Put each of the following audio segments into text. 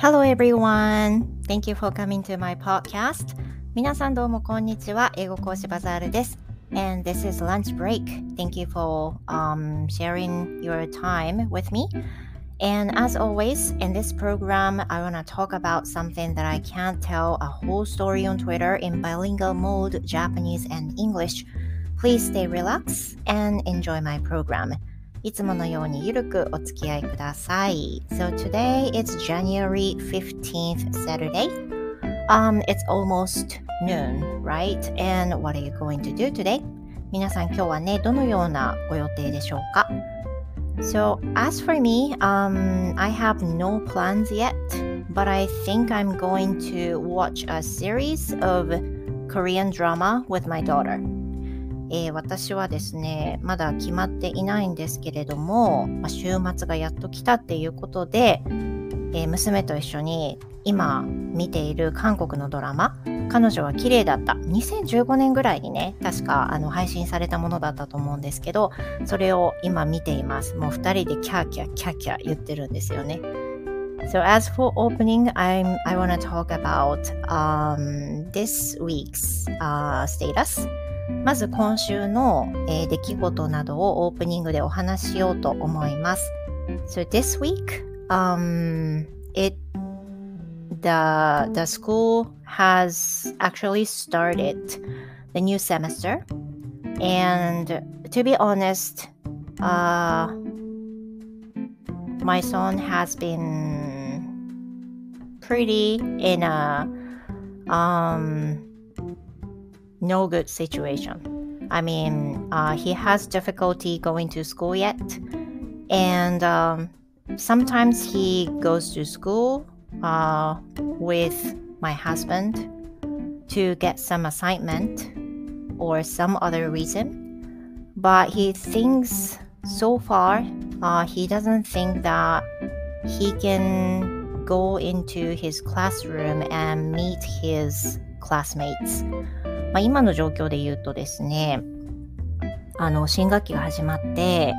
Hello everyone! Thank you for coming to my podcast. 皆さんどうもこんにちは。英語講師バザールです。And this is lunch break. Thank you for um, sharing your time with me. And as always, in this program, I want to talk about something that I can't tell a whole story on Twitter in bilingual mode, Japanese and English. Please stay relaxed and enjoy my program. いつものようにゆるくお付き合いください。So today it's January 15th Saturday. Um, it's almost noon, right? And what are you going to do today? 皆さん今日はね、どのようなご予定でしょうか So as for me, um, I have no plans yet, but I think I'm going to watch a series of Korean drama with my daughter. えー、私はですね、まだ決まっていないんですけれども、まあ、週末がやっと来たっていうことで、えー、娘と一緒に今見ている韓国のドラマ、彼女は綺麗だった。2015年ぐらいにね、確かあの配信されたものだったと思うんですけど、それを今見ています。もう2人でキャーキャーキャーキャー言ってるんですよね。So as for opening, I'm, I want to talk about um, this week's、uh, status. まず今週の、えー、出来事などをオープニングでお話ししようと思います。So this week, um, it the the school has actually started the new semester, and to be honest, uh, my son has been pretty in a um no good situation. I mean, uh, he has difficulty going to school yet, and um, sometimes he goes to school uh, with my husband to get some assignment or some other reason. But he thinks so far, uh, he doesn't think that he can go into his classroom and meet his classmates. まあ、今の状況で言うとですね、あの、新学期が始まって、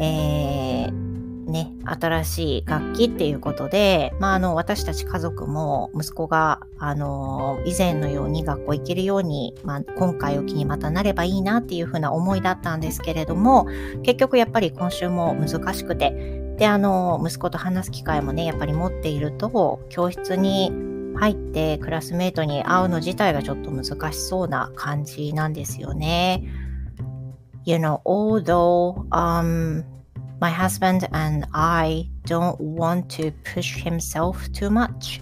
えー、ね、新しい楽器っていうことで、まあ、あの、私たち家族も息子が、あの、以前のように学校行けるように、まあ、今回を機にまたなればいいなっていうふうな思いだったんですけれども、結局やっぱり今週も難しくて、で、あの、息子と話す機会もね、やっぱり持っていると、教室に入ってクラスメートに会うの自体がちょっと難しそうな感じなんですよね。You know, although, um, my husband and I don't want to push himself too much.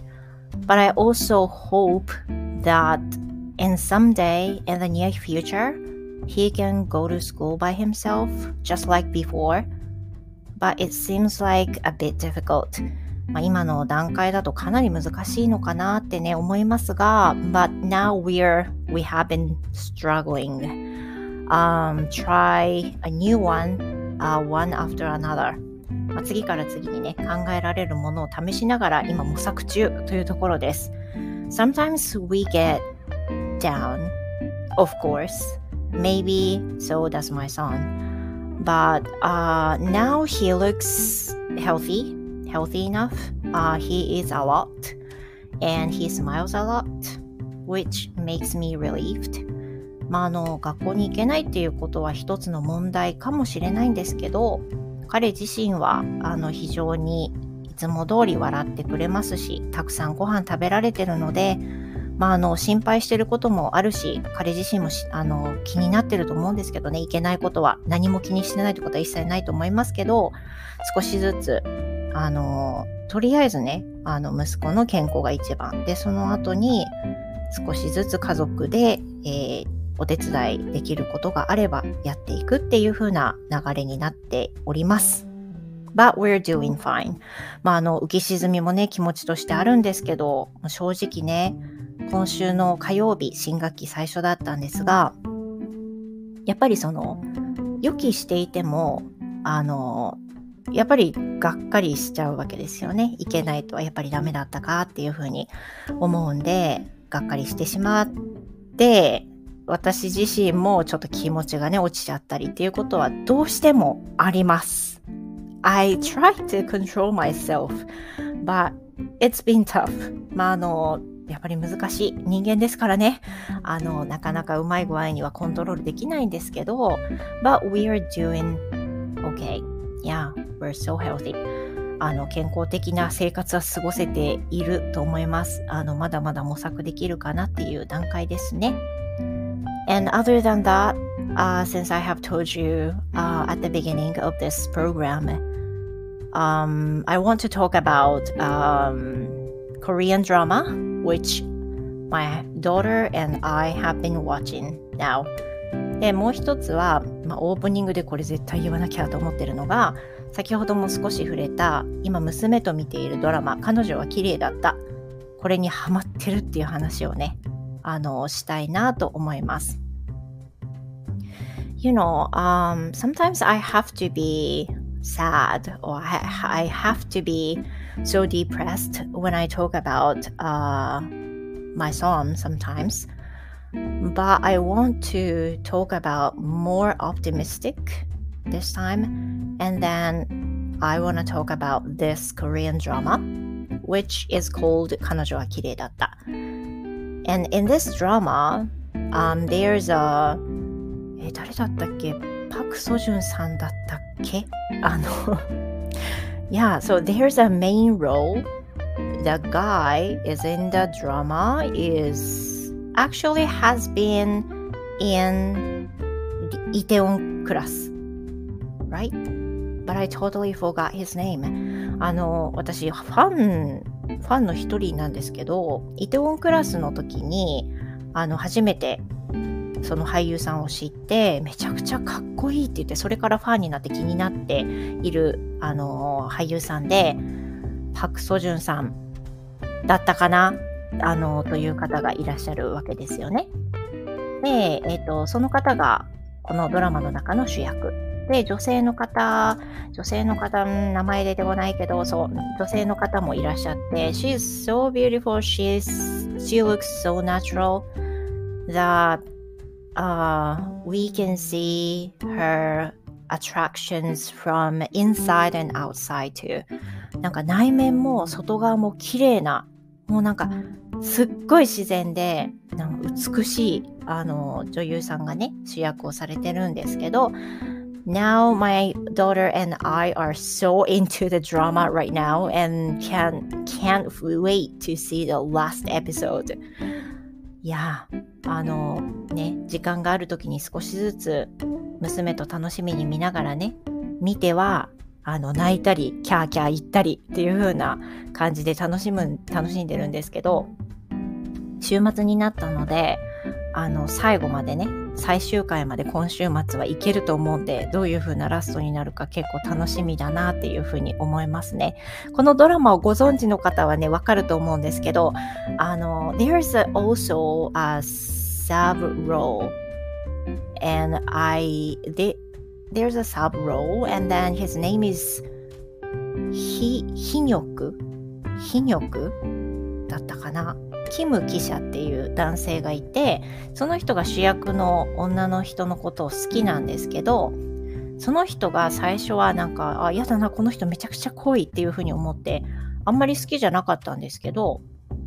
But I also hope that in someday in the near future, he can go to school by himself just like before. But it seems like a bit difficult. まあ、今の段階だとかなり難しいのかなってね思いますが、But now we're we have been struggling. Um, try a new one uh, one after another まあ、次から次にね考えられるものを試しながら今模索中というところです Sometimes we get down of course maybe so does my son but uh, now he looks healthy healthy enough. Uh, he is a lot and he smiles a lot which makes me relieved まあ、あの学校に行けないっていうことは一つの問題かもしれないんですけど彼自身はあの非常にいつも通り笑ってくれますしたくさんご飯食べられてるので、まあ、あの心配してることもあるし彼自身もあの気になってると思うんですけどねいけないことは何も気にしてないってことは一切ないと思いますけど少しずつあのとりあえずねあの息子の健康が一番でその後に少しずつ家族で、えーお手伝いできることがあればやっていくっていう風な流れになっております。But we're doing fine. まあ、あの、浮き沈みもね、気持ちとしてあるんですけど、正直ね、今週の火曜日、新学期最初だったんですが、やっぱりその、予期していても、あの、やっぱりがっかりしちゃうわけですよね。いけないとはやっぱりダメだったかっていうふうに思うんで、がっかりしてしまって、私自身もちょっと気持ちがね、落ちちゃったりっていうことはどうしてもあります。I try to control myself, but it's been tough. まああの、やっぱり難しい人間ですからね。あの、なかなかうまい具合にはコントロールできないんですけど、but we are doing okay. Yeah, we're so healthy. あの健康的な生活は過ごせていると思います。あのまだまだ模索できるかなっていう段階ですね。And other than that, uh, since I have told you uh, at the beginning of this program, um, I want to talk about um, Korean drama, which my daughter and I have been watching now. でもう一つは、まあ、オープニングでこれ絶対言わなきゃと思ってるのが先ほども少し触れた今娘と見ているドラマ「彼女は綺麗だった」これにハマってるっていう話をねあのしたいなと思います。You know, um, sometimes I have to be sad or I, have to be so depressed when I talk about uh, my song sometimes. But I want to talk about more optimistic this time. And then I want to talk about this Korean drama, which is called 彼女は綺麗だった. And in this drama, um, there's a え誰だったっけパク・ソジュンさんだったっけあの Yeah, so there's a main role. The guy is in the drama is actually has been in Iteon class. right? But I totally forgot his name. あの、私、ファン、ファンの一人なんですけど、イテウォンクラスの時に、あの、初めて、その俳優さんを知って、めちゃくちゃかっこいいって言って、それからファンになって気になっている、あの、俳優さんで、パク・ソジュンさんだったかなあの、という方がいらっしゃるわけですよね。で、えっ、ー、と、その方が、このドラマの中の主役で、女性の方、女性の方、名前出てこないけど、そう、女性の方もいらっしゃって、She's so beautiful, she's, she looks so natural that uh, we can see her attractions from inside and outside too. なんか内面も外側も綺麗な、もうなんかすっごい自然でなんか美しいあの女優さんがね主役をされてるんですけど now my daughter and I are so into the drama right now and can can't wait to see the last episode. いやあのね時間がある時に少しずつ娘と楽しみに見ながらね見てはあの泣いたりキャーキャー言ったりっていう風な感じで楽しむ楽しんでるんですけど週末になったのであの最後までね最終回まで今週末はいけると思うんでどういう風なラストになるか結構楽しみだなっていう風に思いますね。このドラマをご存知の方はねわかると思うんですけどあの There's also a sub role and I did there's a sub role and then his name is ひひにょくひにょくだったかな？キム記者っていう男性がいてその人が主役の女の人のことを好きなんですけどその人が最初はなんかあ嫌だなこの人めちゃくちゃ濃いっていうふうに思ってあんまり好きじゃなかったんですけど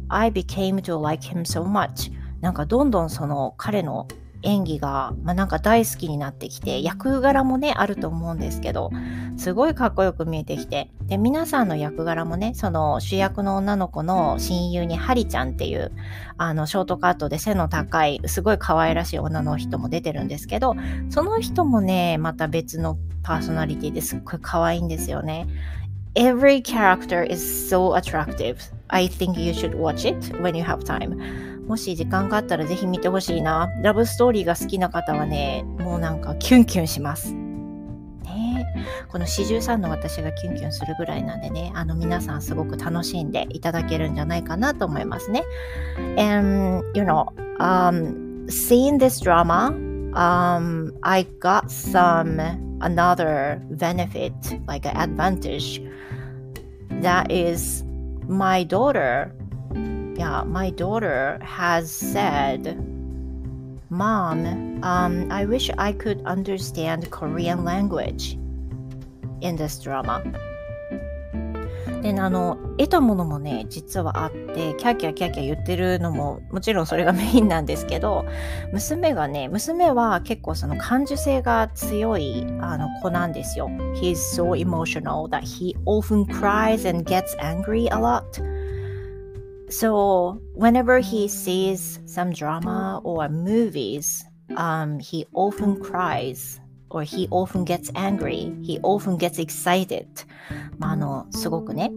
I became to like him so much なんかどんどんその彼の演技が、まあ、なんか大好きになってきて役柄もねあると思うんですけどすごいかっこよく見えてきてで皆さんの役柄もねその主役の女の子の親友にハリちゃんっていうあのショートカットで背の高いすごい可愛らしい女の人も出てるんですけどその人もねまた別のパーソナリティですっごい可愛いんですよね。Every character is so attractive. I think you should watch it when you have time. もし時間があったらぜひ見てほしいな。ラブストーリーが好きな方はね、もうなんかキュンキュンします。ね、この四十三の私がキュンキュンするぐらいなんでね、あの皆さんすごく楽しんでいただけるんじゃないかなと思いますね。And, you know, um, seeing this drama, um, I got some another benefit, like an advantage. That is, my daughter yeah, my daughter has said, Mom, um, I wish I could understand Korean language in this drama. であの 得たものもね実はあってキャーキャーキャーキャー言ってるのももちろんそれがメインなんですけど娘がね娘は結構その感受性が強いあの子なんですよ He's so emotional that he often cries and gets angry a lot So whenever he sees some drama or movies um, he often cries or he often gets angry, he often gets excited. まあ、あの、すごくね、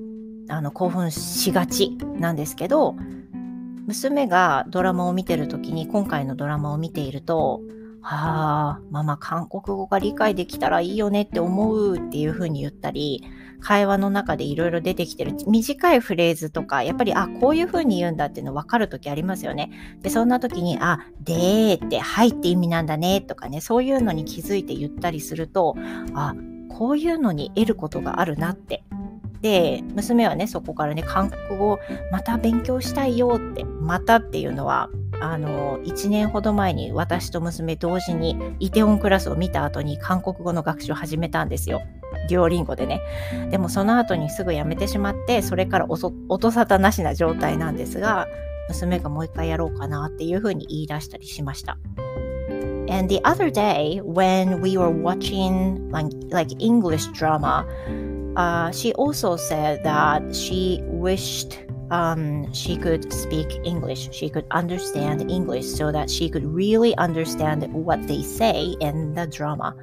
あの、興奮しがちなんですけど、娘がドラマを見てる時に、今回のドラマを見ていると、はあ、ママ韓国語が理解できたらいいよねって思うっていう風に言ったり、会話の中でいろいろ出てきてる短いフレーズとか、やっぱり、あ、こういう風に言うんだっていうの分かるときありますよね。で、そんな時に、あ、でーって、はいって意味なんだねとかね、そういうのに気づいて言ったりすると、あ、こういうのに得ることがあるなってで娘はねそこからね韓国語また勉強したいよってまたっていうのはあの1年ほど前に私と娘同時にイテオンクラスを見た後に韓国語の学習を始めたんですよ。デュオリンゴでね。でもその後にすぐやめてしまってそれから音沙汰なしな状態なんですが娘がもう一回やろうかなっていうふうに言い出したりしました。And the other day, when we were watching like, like English drama, uh, she also said that she wished um, she could speak English. She could understand English so that she could really understand what they say in the drama.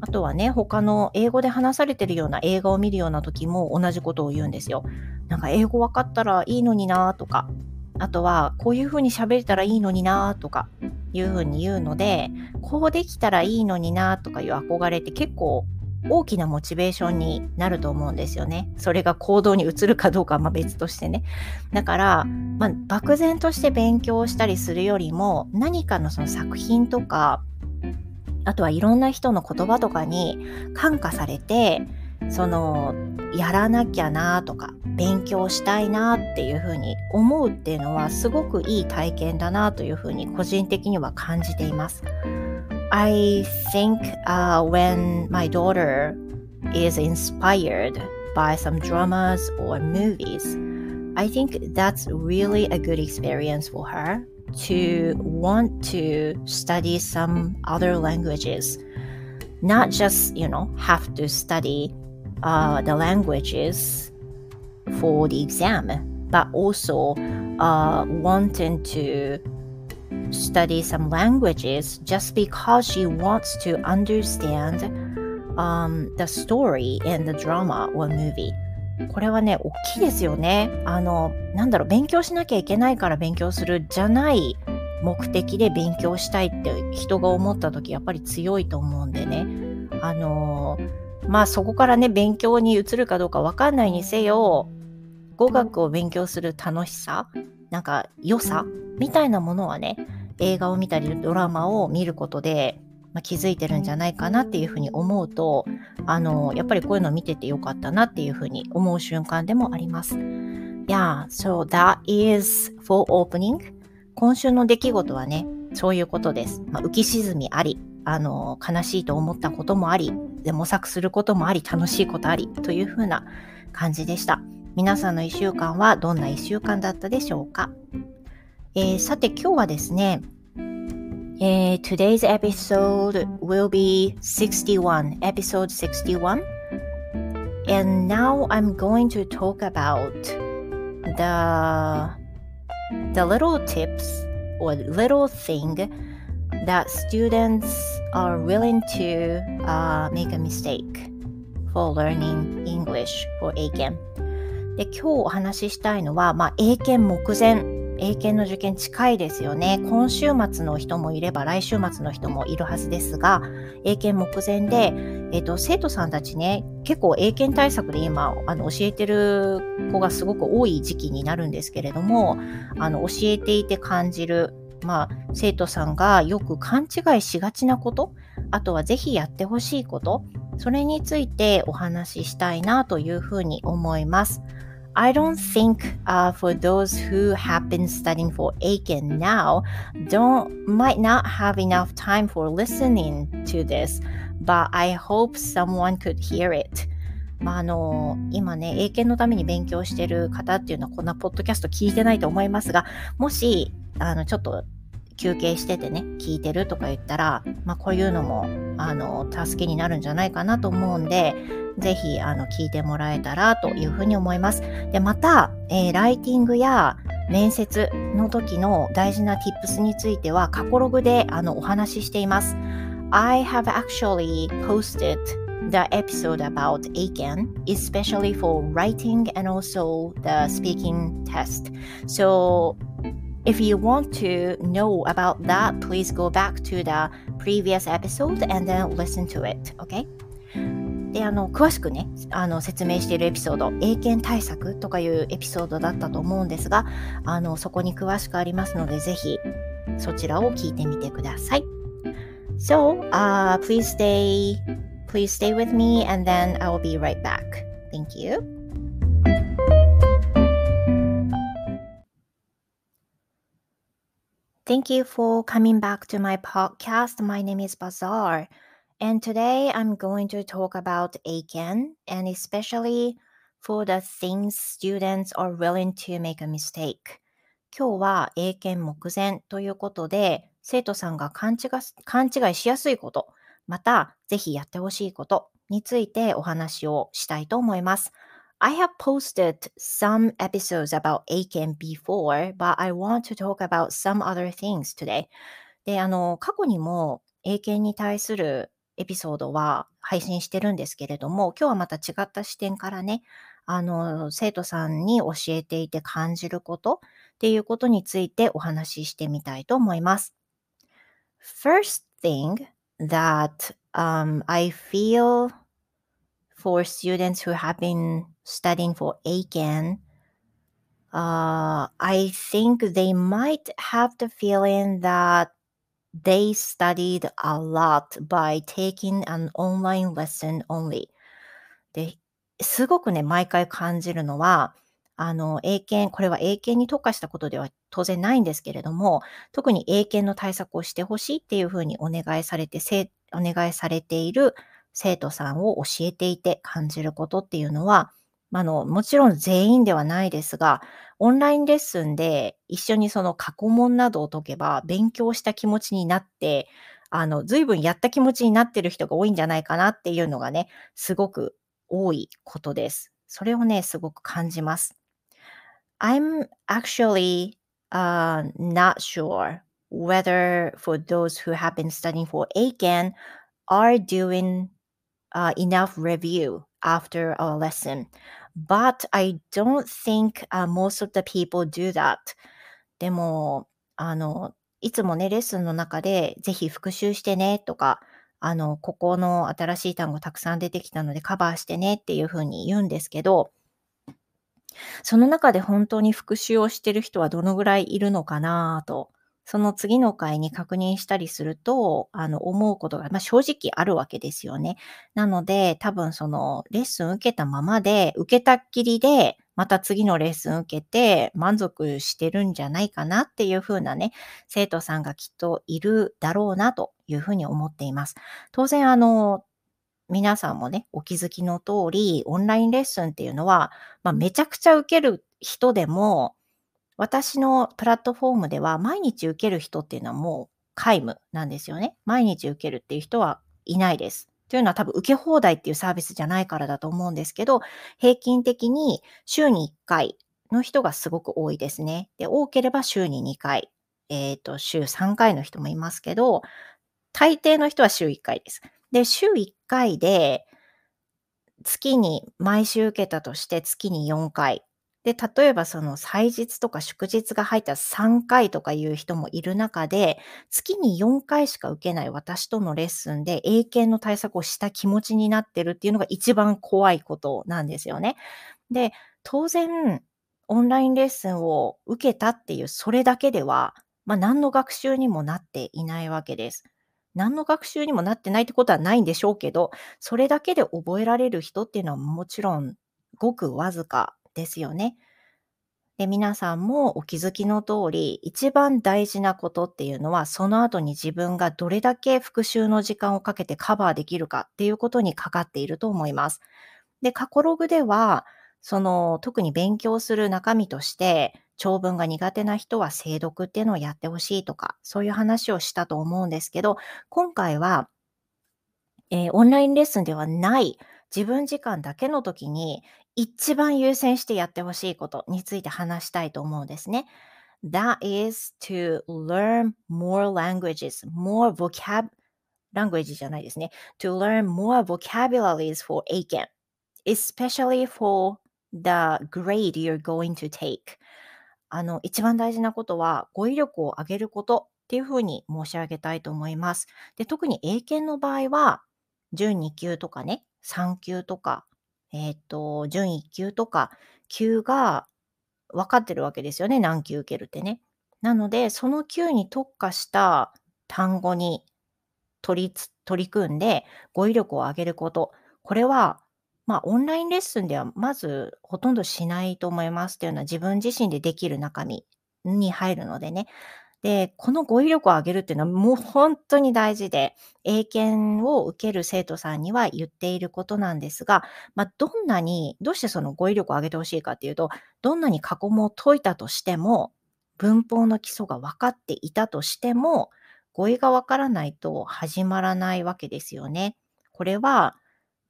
あとはね、他の英語で話されてるような映画を見るような時も同じことを言うんですよ。なんか英語分かったらいいのになとか、あとはこういうふうに喋れたらいいのになとかいうふうに言うので、こうできたらいいのになとかいう憧れって結構大きなモチベーションになると思うんですよね。それが行動に移るかどうかはま別としてね。だから、まあ、漠然として勉強したりするよりも何かのその作品とかあとはいろんな人の言葉とかに感化されてそのやらなきゃなとか勉強したいなっていうふうに思うっていうのはすごくいい体験だなというふうに個人的には感じています。I think、uh, when my daughter is inspired by some dramas or movies, I think that's really a good experience for her to want to study some other languages. Not just, you know, have to study uh, the languages for the exam, but also uh, wanting to study some languages just because she wants to understand um, the story in the drama or movie. これはね、大きいですよね。あの、なんだろう、勉強しなきゃいけないから勉強するじゃない目的で勉強したいって人が思った時、やっぱり強いと思うんでね。あの、まあそこからね、勉強に移るかどうかわかんないにせよ、語学を勉強する楽しさ、なんか良さみたいなものはね、映画を見たりドラマを見ることで、まあ、気づいてるんじゃないかなっていうふうに思うと、あの、やっぱりこういうの見ててよかったなっていうふうに思う瞬間でもあります。Yeah, so that is for opening. 今週の出来事はね、そういうことです。まあ、浮き沈みあり、あの、悲しいと思ったこともあり、で模索することもあり、楽しいことありというふうな感じでした。皆さんの1週間はどんな1週間だったでしょうか、えー、さて今日はですね、えー、Today's episode will be 61, episode 61. And now I'm going to talk about the the little tips or little thing that students are willing to uh, make a mistake for learning English for A 検 で、今日お話ししたいのは、まあ、英検目前。英検の受験近いですよね。今週末の人もいれば来週末の人もいるはずですが、英検目前で、えっ、ー、と、生徒さんたちね、結構英検対策で今、あの、教えてる子がすごく多い時期になるんですけれども、あの、教えていて感じる、まあ、生徒さんがよく勘違いしがちなこと、あとはぜひやってほしいこと、それについてお話ししたいなというふうに思います。I don't think uh, for those who have been studying for Aiken now don't might not have enough time for listening to this, but I hope someone could hear it. まあ、あの、今ね、英検のために勉強してる方っていうのはこんなポッドキャスト聞いてないと思いますが、もし、あの、ちょっと休憩しててね、聞いてるとか言ったら、まあ、こういうのも、あの、助けになるんじゃないかなと思うんで、ぜひ、あの、聞いてもらえたらというふうに思います。で、また、えー、ライティングや面接の時の大事な tips については、過去ログで、あの、お話ししています。I have actually posted the episode about Aiken, especially for writing and also the speaking test. So, if you want to know about that, please go back to the previous episode and then listen to it. Okay? であの詳しくねあの説明しているエピソード英検対策とかいうエピソードだったと思うんですがあのそこに詳しくありますのでぜひそちらを聞いてみてください。So, uh, please stay Please stay with me and then I will be right back. Thank you. Thank you for coming back to my podcast. My name is Bazaar, and today I'm going to talk about Aiken and especially for the things students are willing to make a mistake. 今日は英検目前ということで、生徒さんが勘違いしやすいこと、また、ぜひやってほしいことについてお話をしたいと思います。I have posted some episodes about Aiken before, but I want to talk about some other things today. で、あの、過去にも英検に対するエピソードは配信してるんですけれども、今日はまた違った視点からね、あの、生徒さんに教えていて感じることっていうことについてお話ししてみたいと思います。First thing that um, I feel for students who have been studying for ACAN, uh, I think they might have the feeling that they studied a lot by taking an online lesson only. ですごくね、毎回感じるのは、あの、英検、これは英検に特化したことでは当然ないんですけれども、特に英検の対策をしてほしいっていうふうにお願いされて、お願いされている生徒さんを教えていて感じることっていうのは、あの、もちろん全員ではないですが、オンラインレッスンで一緒にその過去問などを解けば勉強した気持ちになって、あの、随分やった気持ちになってる人が多いんじゃないかなっていうのがね、すごく多いことです。それをね、すごく感じます。I'm actually uh, not sure whether for those who have been studying for ACAN are doing uh, enough review after our lesson. But I don't think uh, most of the people do that. でも、あの、いつもね、レッスンの中で、ぜひ復習してねとか、あの、ここの新しい単語たくさん出てきたのでカバーしてねっていうふうに言うんですけど、その中で本当に復習をしてる人はどのぐらいいるのかなと、その次の回に確認したりすると、あの、思うことが、まあ、正直あるわけですよね。なので、多分その、レッスン受けたままで、受けたっきりで、また次のレッスン受けて満足してるんじゃないかなっていうふうなね、生徒さんがきっといるだろうなというふうに思っています。当然、あの、皆さんもね、お気づきの通り、オンラインレッスンっていうのは、まあ、めちゃくちゃ受ける人でも、私のプラットフォームでは毎日受ける人っていうのはもう皆無なんですよね。毎日受けるっていう人はいないです。というのは多分受け放題っていうサービスじゃないからだと思うんですけど、平均的に週に1回の人がすごく多いですね。で、多ければ週に2回。えっ、ー、と、週3回の人もいますけど、大抵の人は週1回です。で、週1回で、月に、毎週受けたとして月に4回。で、例えばその祭日とか祝日が入った3回とかいう人もいる中で、月に4回しか受けない私とのレッスンで英検の対策をした気持ちになってるっていうのが一番怖いことなんですよね。で、当然、オンラインレッスンを受けたっていうそれだけでは、まあ何の学習にもなっていないわけです。何の学習にもなってないってことはないんでしょうけど、それだけで覚えられる人っていうのはもちろんごくわずかですよね。で、皆さんもお気づきの通り、一番大事なことっていうのは、その後に自分がどれだけ復習の時間をかけてカバーできるかっていうことにかかっていると思います。で、過去ログでは、その、特に勉強する中身として、長文が苦手な人は精読っていうのをやってほしいとか、そういう話をしたと思うんですけど、今回は、えー、オンラインレッスンではない自分時間だけの時に一番優先してやってほしいことについて話したいと思うんですね。That is to learn more languages, more vocab, language じゃないですね。to learn more vocabularies for Aiken, especially for the grade you're going to take. あの、一番大事なことは語彙力を上げることっていうふうに申し上げたいと思います。で、特に英検の場合は、準2級とかね、3級とか、えっ、ー、と、準1級とか、級が分かってるわけですよね。何級受けるってね。なので、その級に特化した単語に取り取り組んで語彙力を上げること。これは、まあ、オンラインレッスンではまずほとんどしないと思いますというのは自分自身でできる中身に入るのでね。で、この語彙力を上げるっていうのはもう本当に大事で、英検を受ける生徒さんには言っていることなんですが、まあ、どんなに、どうしてその語彙力を上げてほしいかっていうと、どんなに過去問を解いたとしても、文法の基礎が分かっていたとしても、語彙が分からないと始まらないわけですよね。これは、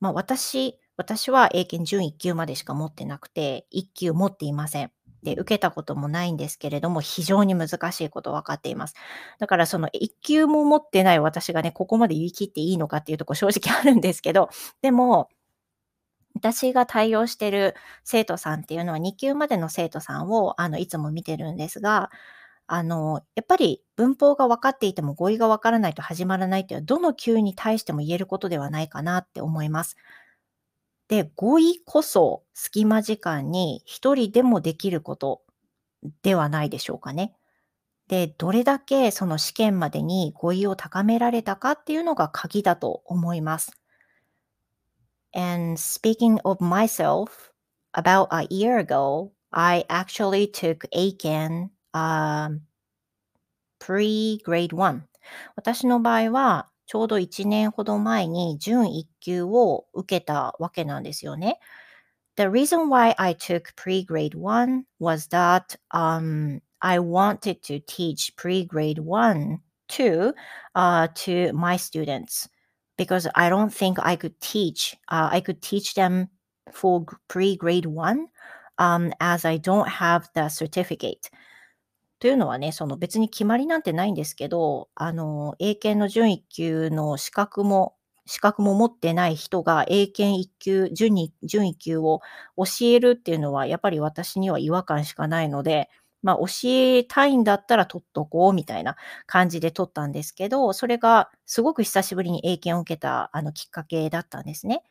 まあ、私、私は英検準1級までしか持ってなくて、1級持っていません。で、受けたこともないんですけれども、非常に難しいこと分かっています。だからその一級も持ってない私がね、ここまで言い切っていいのかっていうとこ正直 あるんですけど、でも、私が対応してる生徒さんっていうのは2級までの生徒さんをあのいつも見てるんですが、あの、やっぱり文法が分かっていても語彙が分からないと始まらないっていうのはどの級に対しても言えることではないかなって思います。で、語彙こそ隙間時間に一人でもできることではないでしょうかね。で、どれだけその試験までに語彙を高められたかっていうのが鍵だと思います。And speaking of myself, about a year ago, I actually took Aiken、um, pre-grade 1. 私の場合はちょうど1年ほど前に準1級を受けたわけなんですよね。The reason why I took pre-grade 1 was that um, I wanted to teach pre-grade 1 too uh, to my students because I don't think I could teach uh, I could teach them for pre-grade 1 um, as I don't have the certificate. というのはね、その別に決まりなんてないんですけど、あの、英検の準1級の資格も、資格も持ってない人が英検1級、準2準1級を教えるっていうのは、やっぱり私には違和感しかないので、まあ、教えたいんだったら取っとこうみたいな感じで取ったんですけど、それがすごく久しぶりに英検を受けたあのきっかけだったんですね。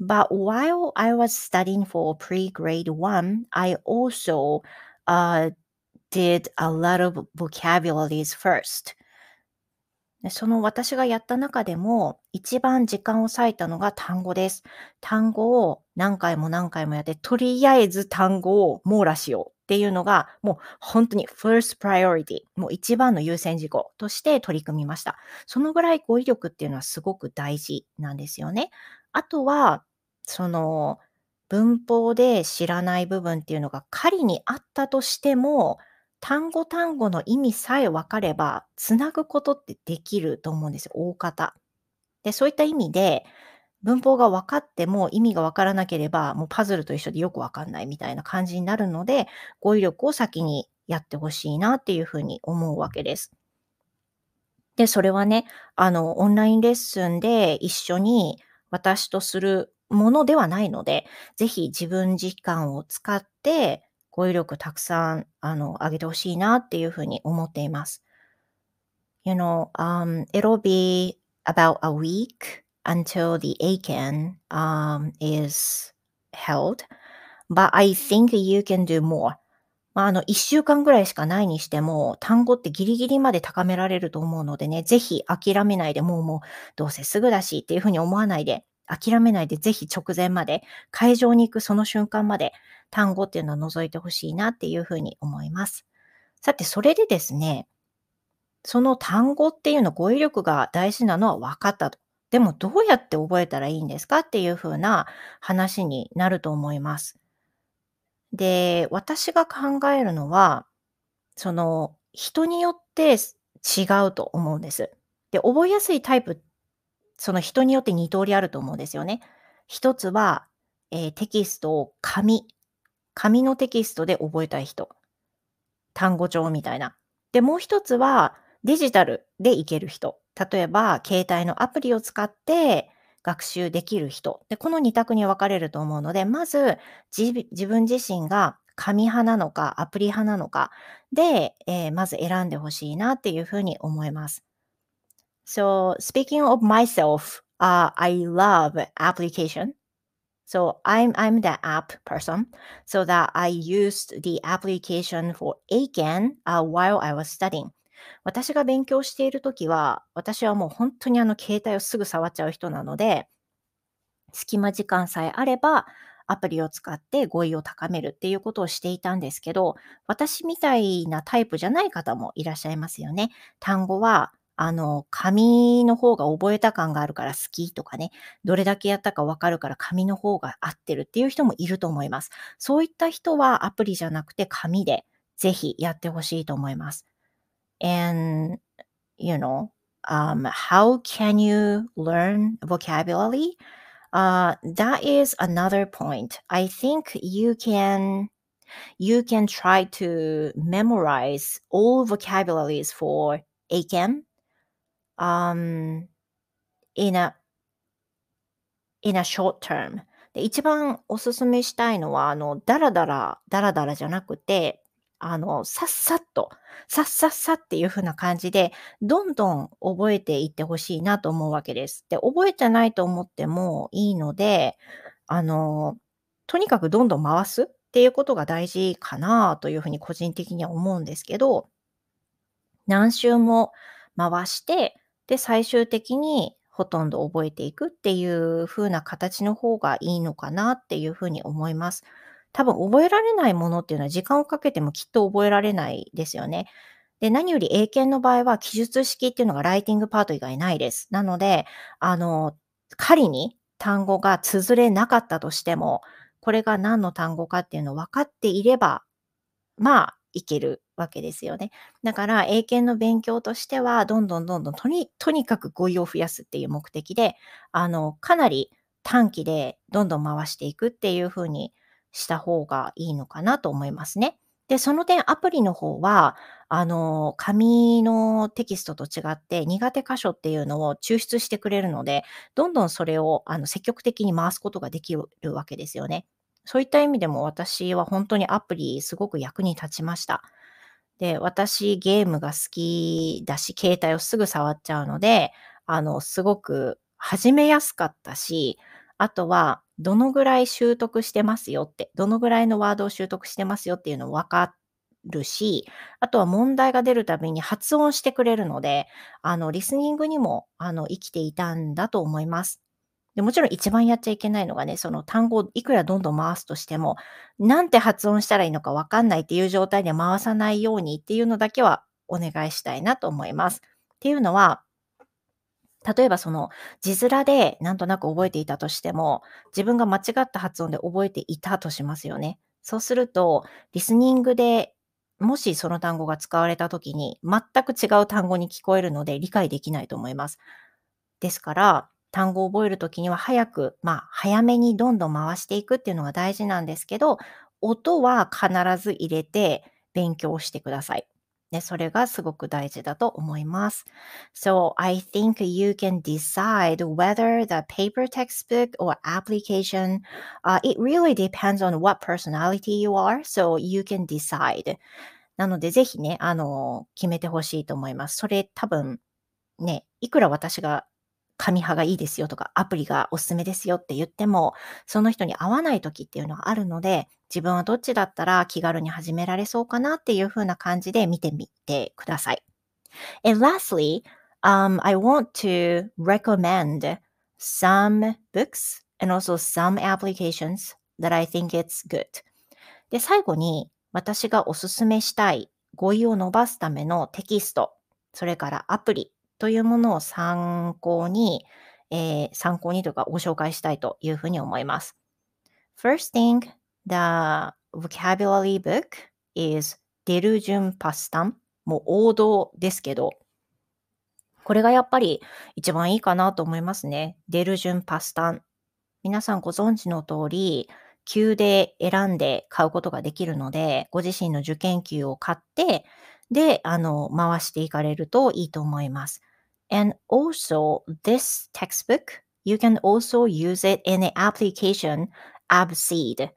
But while I was studying for pre-grade 1, I also uh, did a lot of vocabularies first. その私がやった中でも一番時間を割いたのが単語です。単語を何回も何回もやって、とりあえず単語を網羅しようっていうのがもう本当に first priority、もう一番の優先事項として取り組みました。そのぐらい語彙力っていうのはすごく大事なんですよね。あとは、その文法で知らない部分っていうのが仮にあったとしても、単語単語の意味さえ分かれば、つなぐことってできると思うんですよ、大方。で、そういった意味で、文法が分かっても意味が分からなければ、もうパズルと一緒でよく分かんないみたいな感じになるので、語彙力を先にやってほしいなっていうふうに思うわけです。で、それはね、あの、オンラインレッスンで一緒に私とするものではないので、ぜひ自分時間を使って語彙力たくさん、あの、上げてほしいなっていうふうに思っています。You know, um, it'll be about a week until the ACAN um, is held, but I think you can do more. まあ、あの、一週間ぐらいしかないにしても、単語ってギリギリまで高められると思うのでね、ぜひ諦めないで、もうもう、どうせすぐだしっていうふうに思わないで、諦めないで、ぜひ直前まで、会場に行くその瞬間まで、単語っていうのを除いてほしいなっていうふうに思います。さて、それでですね、その単語っていうの語彙力が大事なのは分かったと。でもどうやって覚えたらいいんですかっていう風な話になると思います。で、私が考えるのは、その、人によって違うと思うんです。で、覚えやすいタイプ、その人によって2通りあると思うんですよね。一つは、えー、テキストを紙、紙のテキストで覚えたい人。単語帳みたいな。で、もう一つはデジタルでいける人。例えば、携帯のアプリを使って学習できる人。で、この2択に分かれると思うので、まず自分自身が紙派なのか、アプリ派なのかで、えー、まず選んでほしいなっていうふうに思います。So, speaking of myself, uh, I love application. So I'm I'm the app person. So that I used the application for Aiken、uh, while I was studying. 私が勉強しているときは、私はもう本当にあの携帯をすぐ触っちゃう人なので、隙間時間さえあれば、アプリを使って語彙を高めるっていうことをしていたんですけど、私みたいなタイプじゃない方もいらっしゃいますよね。単語はあの、紙の方が覚えた感があるから好きとかね、どれだけやったかわかるから紙の方が合ってるっていう人もいると思います。そういった人はアプリじゃなくて紙でぜひやってほしいと思います。And, you know, um, how can you learn vocabulary? Uh, that is another point. I think you can you can try to memorize all vocabularies for ACAM um, in a in a short term で一番おすすめしたいのは、あの、だらだら、だらだらじゃなくて、あの、さっさっと、さっさっさっていう風な感じで、どんどん覚えていってほしいなと思うわけです。で、覚えてないと思ってもいいので、あの、とにかくどんどん回すっていうことが大事かなというふうに個人的には思うんですけど、何周も回して、で、最終的にほとんど覚えていくっていう風な形の方がいいのかなっていうふうに思います。多分覚えられないものっていうのは時間をかけてもきっと覚えられないですよね。で、何より英検の場合は記述式っていうのがライティングパート以外ないです。なので、あの、仮に単語が綴れなかったとしても、これが何の単語かっていうのを分かっていれば、まあ、いけるわけですよね。だから、英検の勉強としては、どんどんどんどんとに、とにかく語彙を増やすっていう目的で、あの、かなり短期でどんどん回していくっていう風にした方がいいのかなと思いますね。で、その点アプリの方は、あの、紙のテキストと違って苦手箇所っていうのを抽出してくれるので、どんどんそれをあの積極的に回すことができるわけですよね。そういった意味でも私は本当にアプリすごく役に立ちました。で、私ゲームが好きだし、携帯をすぐ触っちゃうので、あの、すごく始めやすかったし、あとは、どのぐらい習得してますよって、どのぐらいのワードを習得してますよっていうのを分かるし、あとは問題が出るたびに発音してくれるので、あの、リスニングにも、あの、生きていたんだと思います。で、もちろん一番やっちゃいけないのがね、その単語をいくらどんどん回すとしても、なんて発音したらいいのかわかんないっていう状態で回さないようにっていうのだけはお願いしたいなと思います。っていうのは、例えばその字面でなんとなく覚えていたとしても、自分が間違った発音で覚えていたとしますよね。そうすると、リスニングでもしその単語が使われた時に全く違う単語に聞こえるので理解できないと思います。ですから、単語を覚えるときには早く、まあ、早めにどんどん回していくっていうのが大事なんですけど、音は必ず入れて勉強してください。で、それがすごく大事だと思います。So, I think you can decide whether the paper textbook or application, uh, it really depends on what personality you are, so you can decide. なので、ぜひね、あの、決めてほしいと思います。それ多分、ね、いくら私が紙派がいいですよとか、アプリがおすすめですよって言っても、その人に合わない時っていうのはあるので、自分はどっちだったら気軽に始められそうかなっていう風な感じで見てみてください。And lastly, um, I want to recommend some books and also some applications that I think it's good. で、最後に私がおすすめしたい語彙を伸ばすためのテキスト、それからアプリというものを参考に、えー参考にというかご紹介したいというふうに思います。First thing, the vocabulary book is デルジュンパスタン。もう王道ですけど、これがやっぱり一番いいかなと思いますね。デルジュンパスタン。皆さんご存知の通り、級で選んで買うことができるので、ご自身の受験級を買って、で、あの、回していかれるといいと思います。And also, this textbook, you can also use it in the application Abseed.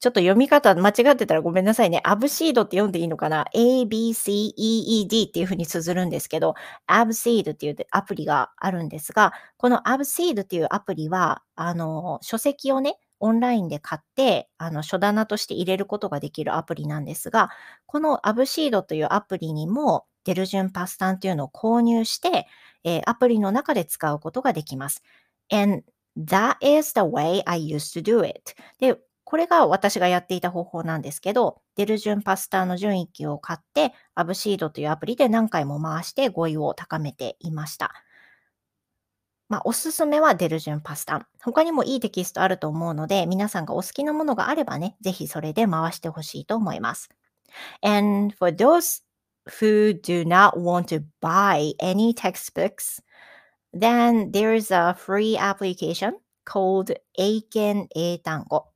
ちょっと読み方間違ってたらごめんなさいね。アブシードって読んでいいのかな ?A-B-C-E-E-D っていうふうに綴るんですけど、Abseed っていうアプリがあるんですが、この Abseed っていうアプリは、あの、書籍をね、オンラインで買って、あの、書棚として入れることができるアプリなんですが、この Abseed というアプリにも、デルジュンパスタンっていうのを購入して、えーアプリの中で使うことができます。And that is the way I used to do it. で、これが私がやっていた方法なんですけど、デルジュンパスターの順位を買って、アブシードというアプリで何回も回して語彙を高めていました。まあ、おすすめはデルジュンパスタン。他にもいいテキストあると思うので、皆さんがお好きなものがあればね、ぜひそれで回してほしいと思います。And for those who do not want to buy any textbooks, then there is a free application called 英検英単語。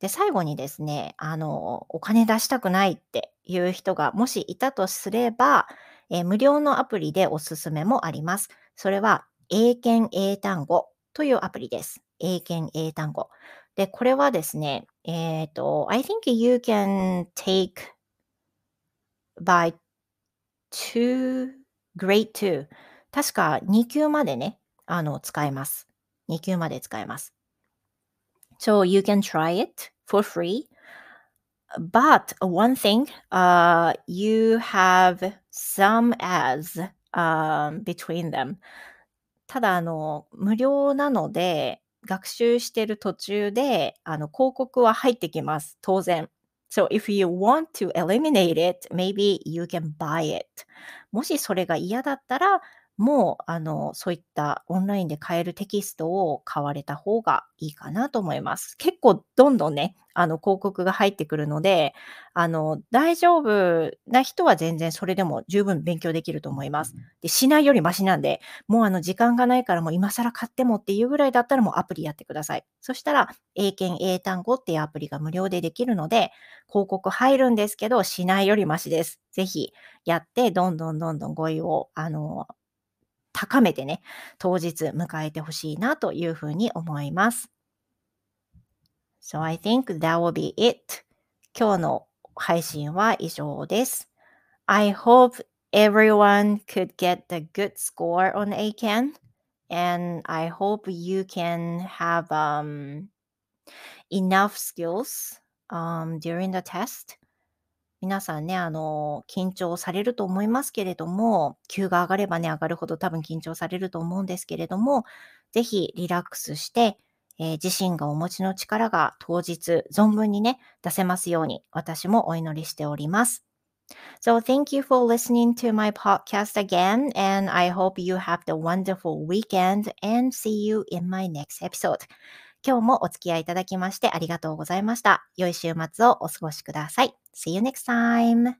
で、最後にですね、あの、お金出したくないっていう人がもしいたとすれば、え無料のアプリでおすすめもあります。それは、英検英単語というアプリです。英検英単語。で、これはですね、えっ、と、I think you can take by two, grade two. 確か2級までね、あの、使えます。2級まで使えます。So you can try it for free. But one thing, uh, you have some ads um, between them. ただ、あの、無料なので、学習してる途中で、あの、広告は入ってきます。当然。So if you want to eliminate it, maybe you can buy it. もしそれが嫌だったら、 もう、あの、そういったオンラインで買えるテキストを買われた方がいいかなと思います。結構どんどんね、あの、広告が入ってくるので、あの、大丈夫な人は全然それでも十分勉強できると思います。で、しないよりマシなんで、もうあの、時間がないからもう今更買ってもっていうぐらいだったらもうアプリやってください。そしたら、英検英単語っていうアプリが無料でできるので、広告入るんですけど、しないよりマシです。ぜひやって、どんどんどんどん語彙を、あの、高めてね、当日迎えてほしいなというふうに思います。So I think that will be it. 今日の配信は以上です。I hope everyone could get the good score on ACAN and I hope you can have um, enough skills um, during the test. 皆さんね、あの、緊張されると思いますけれども、級が上がればね、上がるほど多分緊張されると思うんですけれども、ぜひリラックスして、えー自身がお持ちの力が当日存分にね、出せますように、私もお祈りしております。So thank you for listening to my podcast again, and I hope you have the wonderful weekend and see you in my next episode. 今日もお付き合いいただきましてありがとうございました。良い週末をお過ごしください。See you next time!